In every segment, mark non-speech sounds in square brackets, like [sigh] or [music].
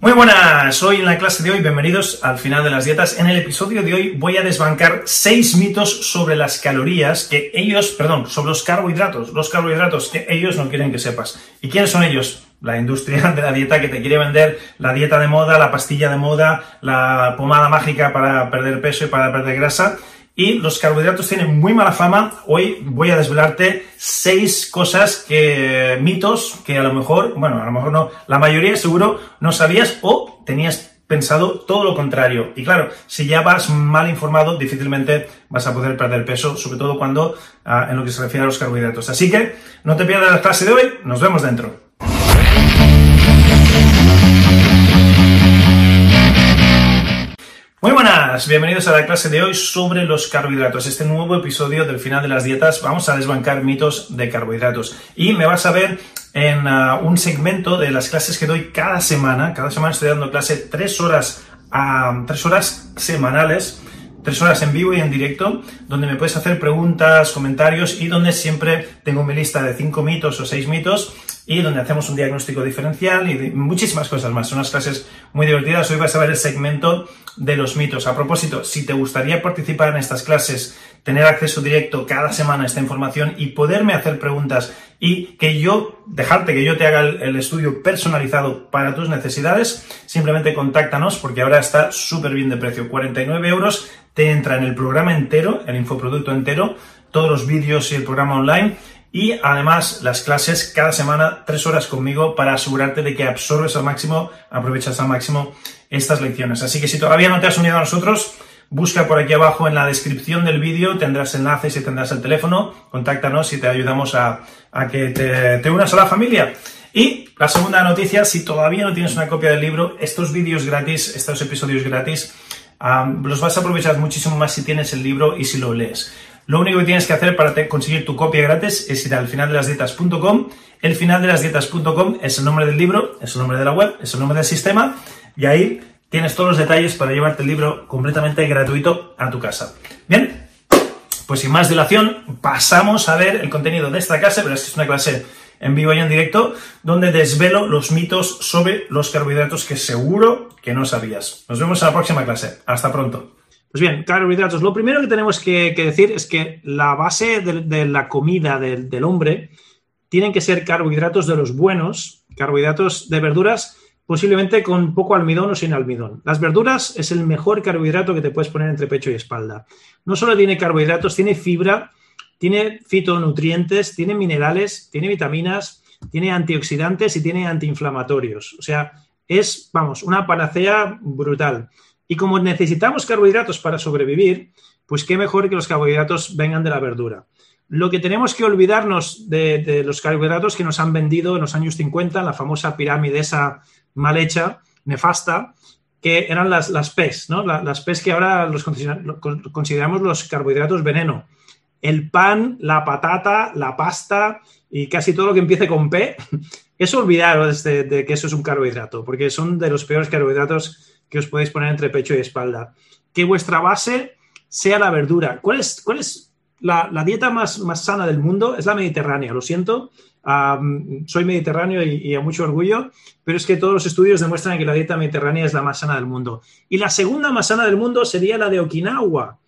Muy buenas, hoy en la clase de hoy, bienvenidos al final de las dietas. En el episodio de hoy voy a desbancar seis mitos sobre las calorías que ellos, perdón, sobre los carbohidratos, los carbohidratos que ellos no quieren que sepas. ¿Y quiénes son ellos? La industria de la dieta que te quiere vender la dieta de moda, la pastilla de moda, la pomada mágica para perder peso y para perder grasa y los carbohidratos tienen muy mala fama. Hoy voy a desvelarte seis cosas que, mitos que a lo mejor, bueno, a lo mejor no, la mayoría seguro no sabías o tenías pensado todo lo contrario. Y claro, si ya vas mal informado, difícilmente vas a poder perder peso, sobre todo cuando ah, en lo que se refiere a los carbohidratos. Así que no te pierdas la clase de hoy, nos vemos dentro. Muy buenas, bienvenidos a la clase de hoy sobre los carbohidratos. Este nuevo episodio del final de las dietas vamos a desbancar mitos de carbohidratos. Y me vas a ver en uh, un segmento de las clases que doy cada semana. Cada semana estoy dando clase tres horas, a, tres horas semanales tres horas en vivo y en directo, donde me puedes hacer preguntas, comentarios y donde siempre tengo mi lista de cinco mitos o seis mitos y donde hacemos un diagnóstico diferencial y muchísimas cosas más. Son unas clases muy divertidas. Hoy vas a ver el segmento de los mitos. A propósito, si te gustaría participar en estas clases, tener acceso directo cada semana a esta información y poderme hacer preguntas y que yo, dejarte que yo te haga el, estudio personalizado para tus necesidades, simplemente contáctanos porque ahora está súper bien de precio. 49 euros te entra en el programa entero, el infoproducto entero, todos los vídeos y el programa online y además las clases cada semana, tres horas conmigo para asegurarte de que absorbes al máximo, aprovechas al máximo estas lecciones. Así que si todavía no te has unido a nosotros, busca por aquí abajo en la descripción del vídeo, tendrás enlaces y tendrás el teléfono, contáctanos y te ayudamos a, que te, unas a la familia. Y la segunda noticia, si todavía no tienes una copia del libro, estos vídeos gratis, estos episodios gratis, los vas a aprovechar muchísimo más si tienes el libro y si lo lees. Lo único que tienes que hacer para conseguir tu copia gratis es ir al finaldelasdietas.com. El finaldelasdietas.com es el nombre del libro, es el nombre de la web, es el nombre del sistema y ahí tienes todos los detalles para llevarte el libro completamente gratuito a tu casa. Bien, pues sin más dilación, pasamos a ver el contenido de esta clase, pero esta es una clase en vivo y en directo, donde desvelo los mitos sobre los carbohidratos que seguro que no sabías. Nos vemos en la próxima clase. Hasta pronto. Pues bien, carbohidratos. Lo primero que tenemos que, decir es que la base de, la comida del, hombre tienen que ser carbohidratos de los buenos, carbohidratos de verduras, posiblemente con poco almidón o sin almidón. Las verduras es el mejor carbohidrato que te puedes poner entre pecho y espalda. No solo tiene carbohidratos, tiene fibra, tiene fitonutrientes, tiene minerales, tiene vitaminas, tiene antioxidantes y tiene antiinflamatorios. O sea, es, vamos, una panacea brutal. Y como necesitamos carbohidratos para sobrevivir, pues qué mejor que los carbohidratos vengan de la verdura. Lo que tenemos que olvidarnos de, los carbohidratos que nos han vendido en los años 50, la famosa pirámide esa mal hecha, nefasta, que eran las, las PES, ¿no? las PES que ahora los consideramos los carbohidratos veneno. El pan, la patata, la pasta y casi todo lo que empiece con P, [laughs] es olvidaros de, de que eso es un carbohidrato, porque son de los peores carbohidratos que os podéis poner entre pecho y espalda. Que vuestra base sea la verdura. ¿Cuál es, cuál es la, dieta más, más, sana del mundo? Es la mediterránea, lo siento. soy mediterráneo y, a mucho orgullo, pero es que todos los estudios demuestran que la dieta mediterránea es la más sana del mundo. Y la segunda más sana del mundo sería la de Okinawa.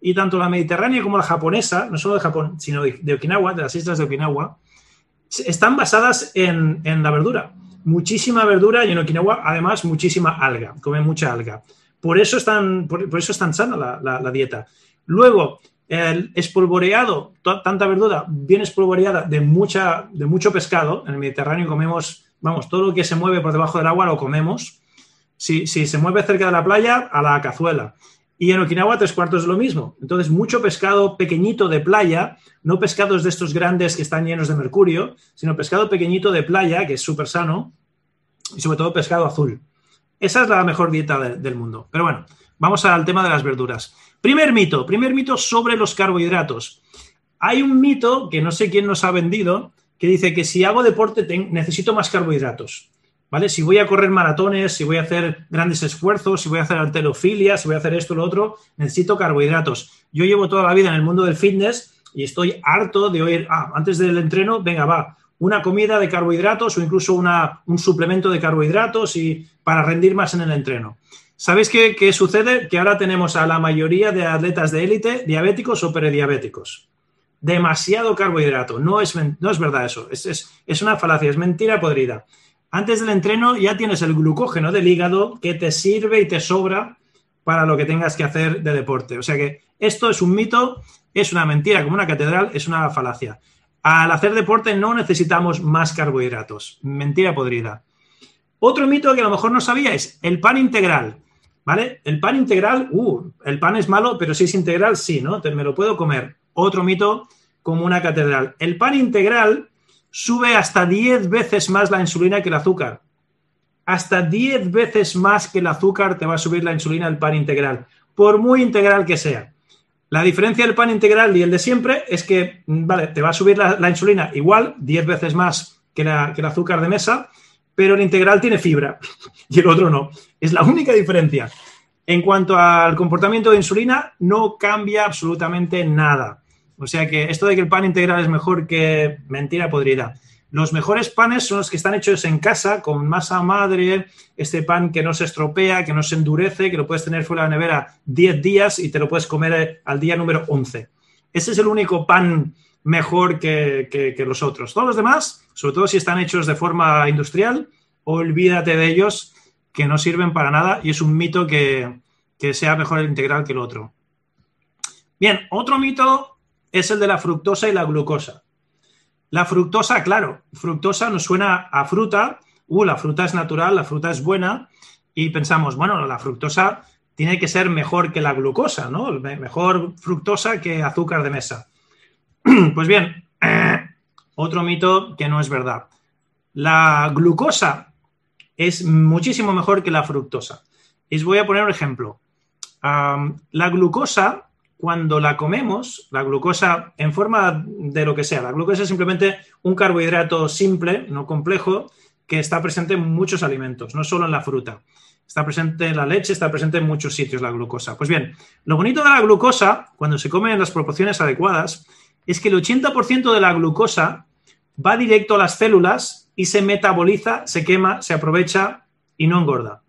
Y tanto la mediterránea como la japonesa, no solo de Japón, sino de, Okinawa, de las islas de Okinawa, están basadas en, en la verdura muchísima verdura y en Okinawa además muchísima alga, comen mucha alga. Por eso es tan, por, eso sana la, dieta. Luego, el espolvoreado, tanta verdura bien espolvoreada de, mucha, de mucho pescado. En el Mediterráneo comemos, vamos, todo lo que se mueve por debajo del agua lo comemos. Si, si se mueve cerca de la playa, a la cazuela. Y en Okinawa tres cuartos es lo mismo. Entonces, mucho pescado pequeñito de playa, no pescados de estos grandes que están llenos de mercurio, sino pescado pequeñito de playa, que es súper sano, y sobre todo pescado azul. Esa es la mejor dieta del mundo. Pero bueno, vamos al tema de las verduras. Primer mito, primer mito sobre los carbohidratos. Hay un mito que no sé quién nos ha vendido, que dice que si hago deporte necesito más carbohidratos. ¿Vale? Si voy a correr maratones, si voy a hacer grandes esfuerzos, si voy a hacer alterofilia, si voy a hacer esto lo otro, necesito carbohidratos. Yo llevo toda la vida en el mundo del fitness y estoy harto de oír, ah, antes del entreno, venga, va, una comida de carbohidratos o incluso una, un suplemento de carbohidratos y para rendir más en el entreno. ¿Sabéis qué, qué, sucede? Que ahora tenemos a la mayoría de atletas de élite diabéticos o prediabéticos. Demasiado carbohidrato. No es, no es verdad eso. Es, es, es una falacia, es mentira podrida antes del entreno ya tienes el glucógeno del hígado que te sirve y te sobra para lo que tengas que hacer de deporte. O sea que esto es un mito, es una mentira como una catedral, es una falacia. Al hacer deporte no necesitamos más carbohidratos. Mentira podrida. Otro mito que a lo mejor no sabíais, el pan integral. ¿Vale? El pan integral, uh, el pan es malo, pero si es integral, sí, ¿no? me lo puedo comer. Otro mito como una catedral. El pan integral sube hasta 10 veces más la insulina que el azúcar. Hasta 10 veces más que el azúcar te va a subir la insulina del pan integral, por muy integral que sea. La diferencia del pan integral y el de siempre es que, vale, te va a subir la, insulina igual, 10 veces más que el azúcar de mesa, pero el integral tiene fibra [laughs] y el otro no. Es la única diferencia. En cuanto al comportamiento de insulina, no cambia absolutamente nada. O sea que esto de que el pan integral es mejor que mentira podrida. Los mejores panes son los que están hechos en casa con masa madre, este pan que no se estropea, que no se endurece, que lo puedes tener fuera de la nevera 10 días y te lo puedes comer eh, al día número 11. Ese es el único pan mejor que, los otros. Todos los demás, sobre todo si están hechos de forma industrial, olvídate de ellos que no sirven para nada y es un mito que, que sea mejor el integral que el otro. Bien, otro mito es el de la fructosa y la glucosa. La fructosa, claro, fructosa nos suena a fruta, uh, la fruta es natural, la fruta es buena, y pensamos, bueno, la fructosa tiene que ser mejor que la glucosa, ¿no? Mejor fructosa que azúcar de mesa. [clears throat] Pues bien, [clears throat] otro mito que no es verdad. La glucosa es muchísimo mejor que la fructosa. Y os voy a poner un ejemplo. la glucosa cuando la comemos, la glucosa en forma de lo que sea, la glucosa es simplemente un carbohidrato simple, no complejo, que está presente en muchos alimentos, no solo en la fruta. Está presente en la leche, está presente en muchos sitios la glucosa. Pues bien, lo bonito de la glucosa, cuando se come en las proporciones adecuadas, es que el 80% de la glucosa va directo a las células y se metaboliza, se quema, se aprovecha y no engorda.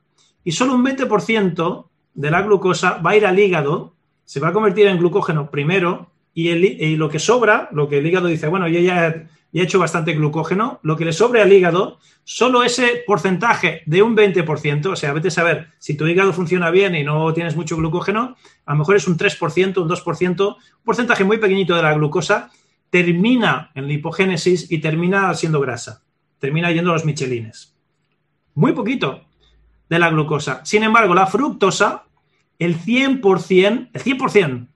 Y solo un 20% de la glucosa va a ir al hígado se va a convertir en glucógeno primero y, lo que sobra, lo que el hígado dice, bueno, yo ya, he hecho bastante glucógeno, lo que le sobre al hígado, solo ese porcentaje de un 20%, o sea, vete a saber, si tu hígado funciona bien y no tienes mucho glucógeno, a lo mejor es un 3%, un 2%, un porcentaje muy pequeñito de la glucosa, termina en la hipogénesis y termina siendo grasa, termina yendo a los michelines. Muy poquito de la glucosa. Sin embargo, la fructosa el 100%, el 100%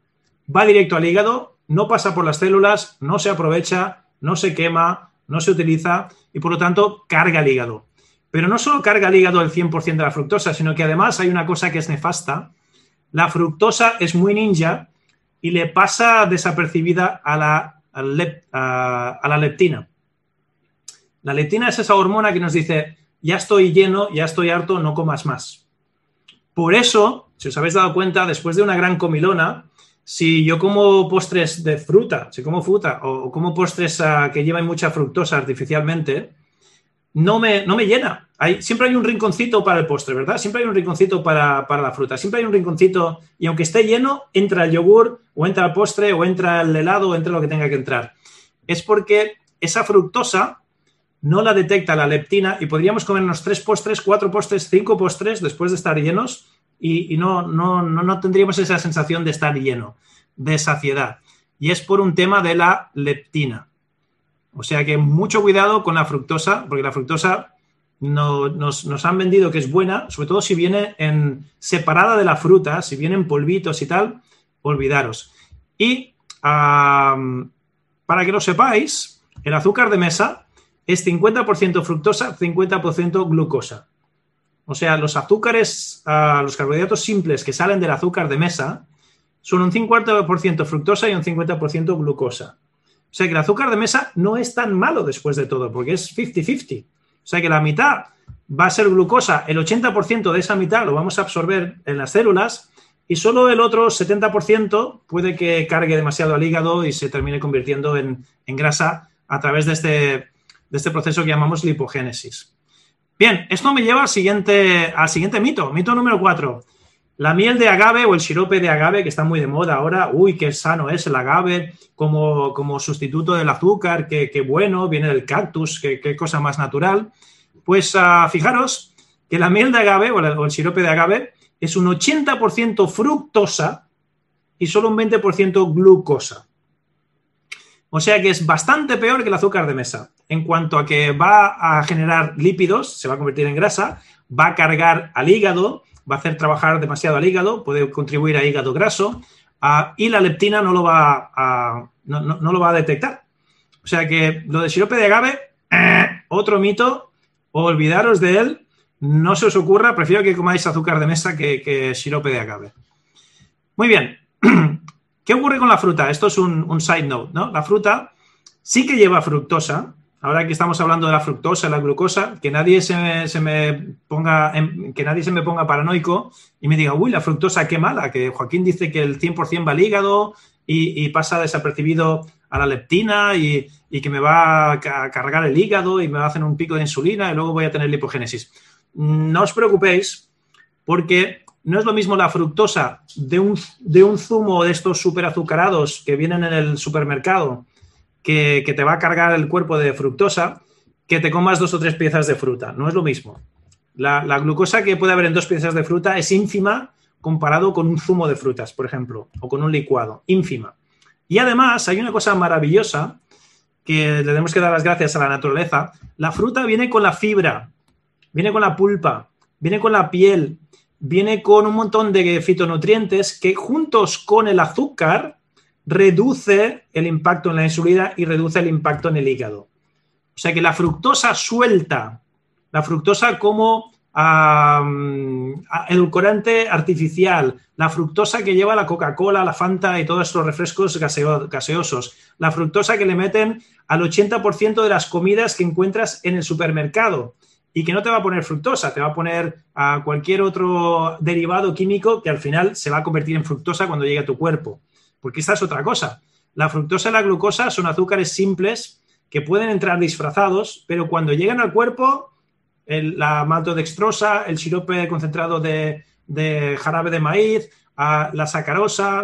va directo al hígado, no pasa por las células, no se aprovecha, no se quema, no se utiliza y por lo tanto carga el hígado. Pero no solo carga el hígado el 100% de la fructosa, sino que además hay una cosa que es nefasta. La fructosa es muy ninja y le pasa desapercibida a la, a la leptina. La leptina es esa hormona que nos dice, ya estoy lleno, ya estoy harto, no comas más. Por eso si os habéis dado cuenta, después de una gran comilona, si yo como postres de fruta, si como fruta o como postres ah, que llevan mucha fructosa artificialmente, no me, no me llena. Hay, siempre hay un rinconcito para el postre, ¿verdad? Siempre hay un rinconcito para, la fruta. Siempre hay un rinconcito y aunque esté lleno, entra el yogur o entra el postre o entra el helado o entra lo que tenga que entrar. Es porque esa fructosa no la detecta la leptina y podríamos comernos tres postres, cuatro postres, cinco postres después de estar llenos y, no, no, no, tendríamos esa sensación de estar lleno, de saciedad. Y es por un tema de la leptina. O sea que mucho cuidado con la fructosa, porque la fructosa nos, han vendido que es buena, sobre todo si viene en separada de la fruta, si vienen polvitos y tal, olvidaros. Y para que lo sepáis, el azúcar de mesa es 50% fructosa, 50% glucosa. O sea, los azúcares, ah, los carbohidratos simples que salen del azúcar de mesa son un 50% fructosa y un 50% glucosa. O sea que el azúcar de mesa no es tan malo después de todo, porque es 50-50. O sea que la mitad va a ser glucosa, el 80% de esa mitad lo vamos a absorber en las células y solo el otro 70% puede que cargue demasiado al hígado y se termine convirtiendo en, grasa a través de este, de este proceso que llamamos lipogénesis. Bien, esto me lleva al siguiente, al siguiente mito, mito número 4. La miel de agave o el sirope de agave, que está muy de moda ahora, uy, qué sano es el agave como, como sustituto del azúcar, qué, bueno, viene del cactus, qué, cosa más natural. Pues uh, fijaros que la miel de agave o, el sirope de agave es un 80% fructosa y solo un 20% glucosa. O sea que es bastante peor que el azúcar de mesa. En cuanto a que va a generar lípidos, se va a convertir en grasa, va a cargar al hígado, va a hacer trabajar demasiado al hígado, puede contribuir a hígado graso y la leptina no lo, va a, no, lo va a detectar. O sea que lo de sirope de agave, [clears throat] otro mito, olvidaros de él, no se os ocurra, prefiero que comáis azúcar de mesa que, que sirope de agave. Muy bien, [clears throat] ¿qué ocurre con la fruta? Esto es un, un side note, ¿no? La fruta sí que lleva fructosa, ahora que estamos hablando de la fructosa, la glucosa, que nadie se me, ponga, que nadie se me ponga paranoico y me diga, uy, la fructosa, qué mala, que Joaquín dice que el 100% va al hígado y, pasa desapercibido a la leptina y, que me va a cargar el hígado y me va a hacer un pico de insulina y luego voy a tener lipogénesis. No os preocupéis porque no es lo mismo la fructosa de un, de un zumo de estos super azucarados que vienen en el supermercado que, te va a cargar el cuerpo de fructosa que te comas dos o tres piezas de fruta. No es lo mismo. La, glucosa que puede haber en dos piezas de fruta es ínfima comparado con un zumo de frutas, por ejemplo, o con un licuado, ínfima. Y además hay una cosa maravillosa que le tenemos que dar las gracias a la naturaleza. La fruta viene con la fibra, viene con la pulpa, viene con la piel, viene con un montón de fitonutrientes que juntos con el azúcar reduce el impacto en la insulina y reduce el impacto en el hígado. O sea que la fructosa suelta, la fructosa como edulcorante artificial, la fructosa que lleva la Coca-Cola, la Fanta y todos estos refrescos gaseosos, la fructosa que le meten al 80% de las comidas que encuentras en el supermercado y que no te va a poner fructosa, te va a poner a cualquier otro derivado químico que al final se va a convertir en fructosa cuando llegue a tu cuerpo. Porque esta es otra cosa. La fructosa y la glucosa son azúcares simples que pueden entrar disfrazados, pero cuando llegan al cuerpo, la maltodextrosa, el sirope concentrado de, jarabe de maíz, la sacarosa,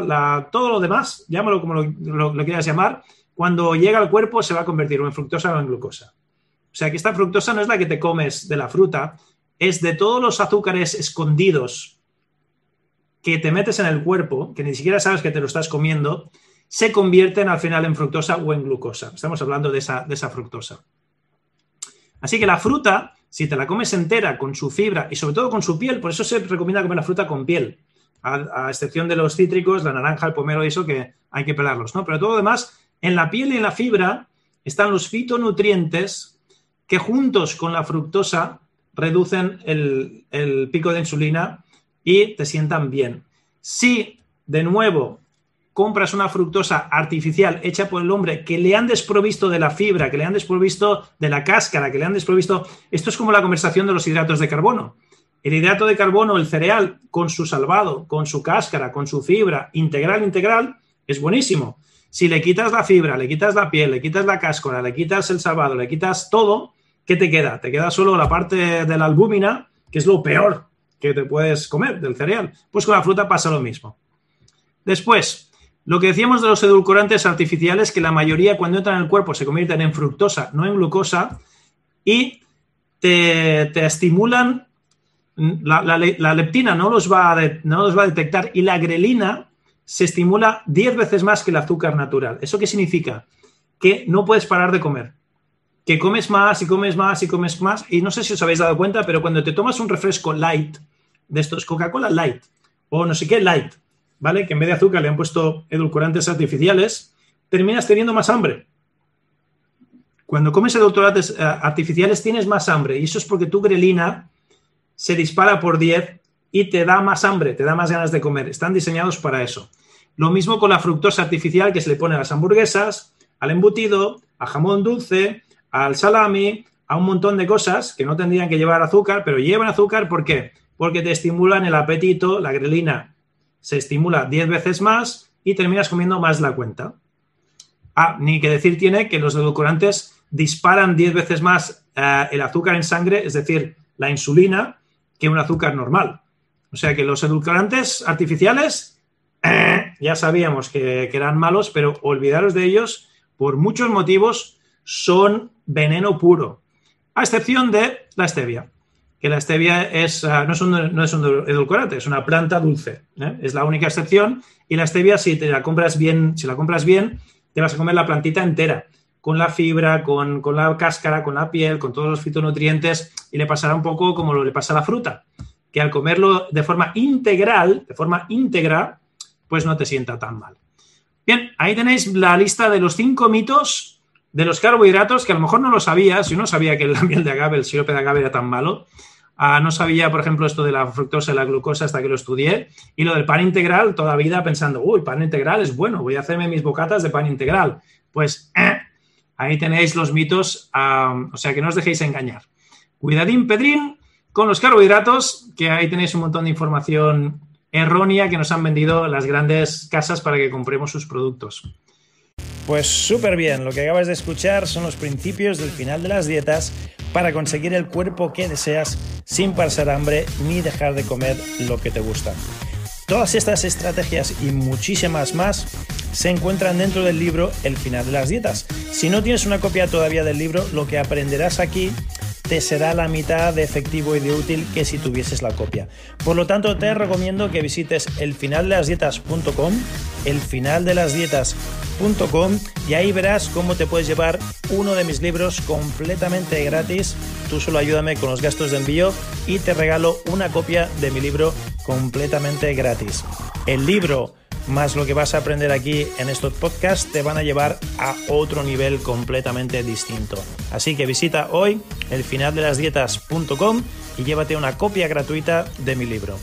todo lo demás, llámalo como lo, quieras llamar, cuando llega al cuerpo se va a convertir en fructosa o en glucosa. O sea que esta fructosa no es la que te comes de la fruta, es de todos los azúcares escondidos que te metes en el cuerpo, que ni siquiera sabes que te lo estás comiendo, se convierten al final en fructosa o en glucosa. Estamos hablando de esa, de esa fructosa. Así que la fruta, si te la comes entera con su fibra y sobre todo con su piel, por eso se recomienda comer la fruta con piel, a, excepción de los cítricos, la naranja, el pomelo y eso que hay que pelarlos, ¿no? Pero todo lo demás, en la piel y en la fibra están los fitonutrientes que juntos con la fructosa reducen el, el pico de insulina y te sientan bien. Si, de nuevo, compras una fructosa artificial hecha por el hombre que le han desprovisto de la fibra, que le han desprovisto de la cáscara, que le han desprovisto... Esto es como la conversación de los hidratos de carbono. El hidrato de carbono, el cereal, con su salvado, con su cáscara, con su fibra, integral, integral, es buenísimo. Si le quitas la fibra, le quitas la piel, le quitas la cáscara, le quitas el salvado, le quitas todo, ¿qué te queda? Te queda solo la parte de la albúmina, que es lo peor que te puedes comer del cereal. Pues con la fruta pasa lo mismo. Después, lo que decíamos de los edulcorantes artificiales, que la mayoría cuando entran en el cuerpo se convierten en fructosa, no en glucosa, y te, estimulan, la, leptina no los, va no los va a detectar y la grelina se estimula 10 veces más que el azúcar natural. ¿Eso qué significa? Que no puedes parar de comer. que comes más y comes más y comes más. Y no sé si os habéis dado cuenta, pero cuando te tomas un refresco light, de estos Coca-Cola light, o no sé qué light, ¿vale? Que en vez de azúcar le han puesto edulcorantes artificiales, terminas teniendo más hambre. Cuando comes edulcorantes eh, artificiales tienes más hambre y eso es porque tu grelina se dispara por 10 y te da más hambre, te da más ganas de comer. Están diseñados para eso. Lo mismo con la fructosa artificial que se le pone a las hamburguesas, al embutido, a jamón dulce, al salami, a un montón de cosas que no tendrían que llevar azúcar, pero llevan azúcar ¿por qué? Porque te estimulan el apetito, la grelina se estimula 10 veces más y terminas comiendo más la cuenta. Ah, ni que decir tiene que los edulcorantes disparan 10 veces más eh, el azúcar en sangre, es decir, la insulina, que un azúcar normal. O sea que los edulcorantes artificiales [clears throat] ya sabíamos que, que eran malos, pero olvidaros de ellos por muchos motivos son veneno puro, a excepción de la stevia, que la stevia es, ah, no, es un, no, es un, edulcorante, es una planta dulce, ¿eh? es la única excepción, y la stevia si te la compras bien, si la compras bien, te vas a comer la plantita entera, con la fibra, con, con la cáscara, con la piel, con todos los fitonutrientes, y le pasará un poco como lo le pasa a la fruta, que al comerlo de forma integral, de forma íntegra, pues no te sienta tan mal. Bien, ahí tenéis la lista de los cinco mitos de los carbohidratos, que a lo mejor no lo sabías, yo no sabía que la miel de agave, el sirope de agave era tan malo. Ah, no sabía, por ejemplo, esto de la fructosa y la glucosa hasta que lo estudié. Y lo del pan integral, toda vida pensando, uy, pan integral es bueno, voy a hacerme mis bocatas de pan integral. Pues [clears throat] ahí tenéis los mitos, o sea que no os dejéis engañar. Cuidadín, Pedrín, con los carbohidratos, que ahí tenéis un montón de información errónea que nos han vendido las grandes casas para que compremos sus productos. Pues súper bien, lo que acabas de escuchar son los principios del final de las dietas para conseguir el cuerpo que deseas sin pasar hambre ni dejar de comer lo que te gusta. Todas estas estrategias y muchísimas más se encuentran dentro del libro El final de las dietas. Si no tienes una copia todavía del libro, lo que aprenderás aquí te será la mitad de efectivo y de útil que si tuvieses la copia. Por lo tanto, te recomiendo que visites elfinaldelasdietas.com, elfinaldelasdietas.com y ahí verás cómo te puedes llevar uno de mis libros completamente gratis. Tú solo ayúdame con los gastos de envío y te regalo una copia de mi libro completamente gratis. El libro más lo que vas a aprender aquí en estos podcasts te van a llevar a otro nivel completamente distinto. Así que visita hoy el y llévate una copia gratuita de mi libro.